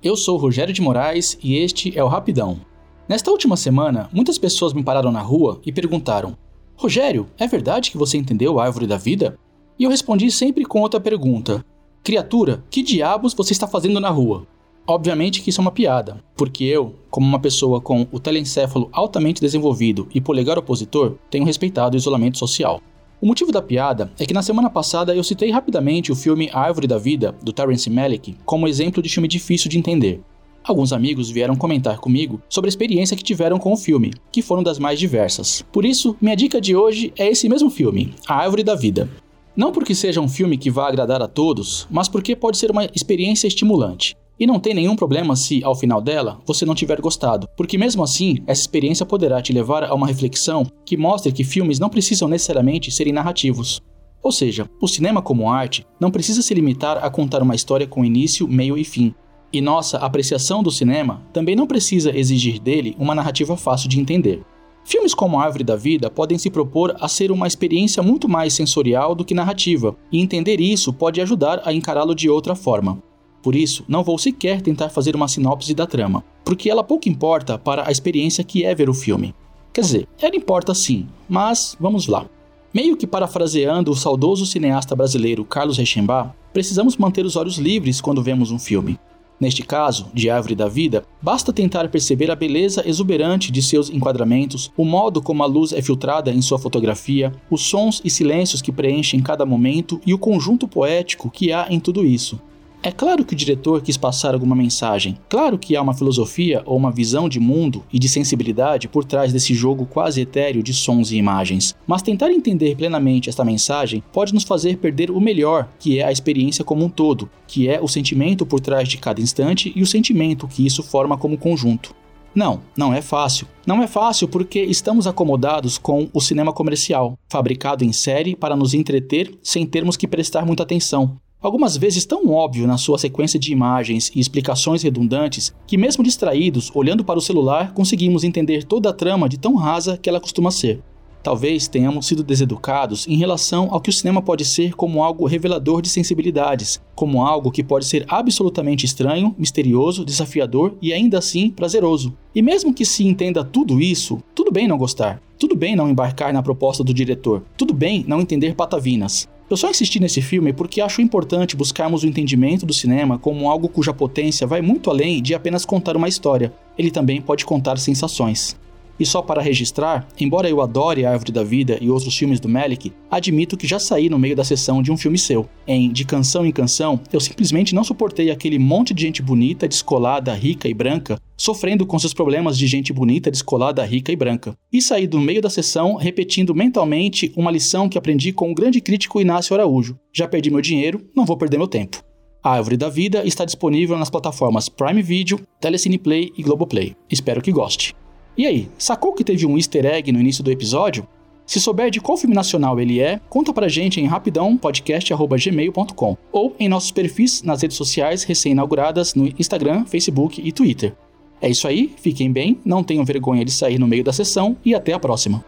Eu sou o Rogério de Moraes e este é o Rapidão. Nesta última semana, muitas pessoas me pararam na rua e perguntaram: Rogério, é verdade que você entendeu a árvore da vida? E eu respondi sempre com outra pergunta: Criatura, que diabos você está fazendo na rua? Obviamente que isso é uma piada, porque eu, como uma pessoa com o telencéfalo altamente desenvolvido e polegar opositor, tenho respeitado o isolamento social. O motivo da piada é que na semana passada eu citei rapidamente o filme Árvore da Vida, do Terence Malick, como exemplo de filme difícil de entender. Alguns amigos vieram comentar comigo sobre a experiência que tiveram com o filme, que foram das mais diversas. Por isso, minha dica de hoje é esse mesmo filme, A Árvore da Vida. Não porque seja um filme que vá agradar a todos, mas porque pode ser uma experiência estimulante. E não tem nenhum problema se, ao final dela, você não tiver gostado, porque mesmo assim, essa experiência poderá te levar a uma reflexão que mostre que filmes não precisam necessariamente serem narrativos. Ou seja, o cinema como arte não precisa se limitar a contar uma história com início, meio e fim. E nossa apreciação do cinema também não precisa exigir dele uma narrativa fácil de entender. Filmes como a Árvore da Vida podem se propor a ser uma experiência muito mais sensorial do que narrativa, e entender isso pode ajudar a encará-lo de outra forma. Por isso, não vou sequer tentar fazer uma sinopse da trama, porque ela pouco importa para a experiência que é ver o filme. Quer dizer, ela importa sim, mas vamos lá. Meio que parafraseando o saudoso cineasta brasileiro Carlos Reichenbach, precisamos manter os olhos livres quando vemos um filme. Neste caso, de Árvore da Vida, basta tentar perceber a beleza exuberante de seus enquadramentos, o modo como a luz é filtrada em sua fotografia, os sons e silêncios que preenchem cada momento e o conjunto poético que há em tudo isso. É claro que o diretor quis passar alguma mensagem, claro que há uma filosofia ou uma visão de mundo e de sensibilidade por trás desse jogo quase etéreo de sons e imagens, mas tentar entender plenamente esta mensagem pode nos fazer perder o melhor, que é a experiência como um todo, que é o sentimento por trás de cada instante e o sentimento que isso forma como conjunto. Não, não é fácil. Não é fácil porque estamos acomodados com o cinema comercial, fabricado em série para nos entreter sem termos que prestar muita atenção. Algumas vezes tão óbvio na sua sequência de imagens e explicações redundantes que, mesmo distraídos, olhando para o celular, conseguimos entender toda a trama de tão rasa que ela costuma ser. Talvez tenhamos sido deseducados em relação ao que o cinema pode ser como algo revelador de sensibilidades, como algo que pode ser absolutamente estranho, misterioso, desafiador e ainda assim prazeroso. E mesmo que se entenda tudo isso, tudo bem não gostar, tudo bem não embarcar na proposta do diretor, tudo bem não entender patavinas. Eu só insisti nesse filme porque acho importante buscarmos o entendimento do cinema como algo cuja potência vai muito além de apenas contar uma história, ele também pode contar sensações. E só para registrar, embora eu adore A Árvore da Vida e outros filmes do Melick, admito que já saí no meio da sessão de um filme seu. Em De Canção em Canção, eu simplesmente não suportei aquele monte de gente bonita, descolada, rica e branca, sofrendo com seus problemas de gente bonita, descolada, rica e branca. E saí do meio da sessão repetindo mentalmente uma lição que aprendi com o grande crítico Inácio Araújo. Já perdi meu dinheiro, não vou perder meu tempo. A Árvore da Vida está disponível nas plataformas Prime Video, Telecine Play e Globoplay. Espero que goste. E aí, sacou que teve um easter egg no início do episódio? Se souber de qual filme nacional ele é, conta pra gente em rapidãopodcast.gmail.com ou em nossos perfis nas redes sociais recém-inauguradas no Instagram, Facebook e Twitter. É isso aí, fiquem bem, não tenham vergonha de sair no meio da sessão e até a próxima.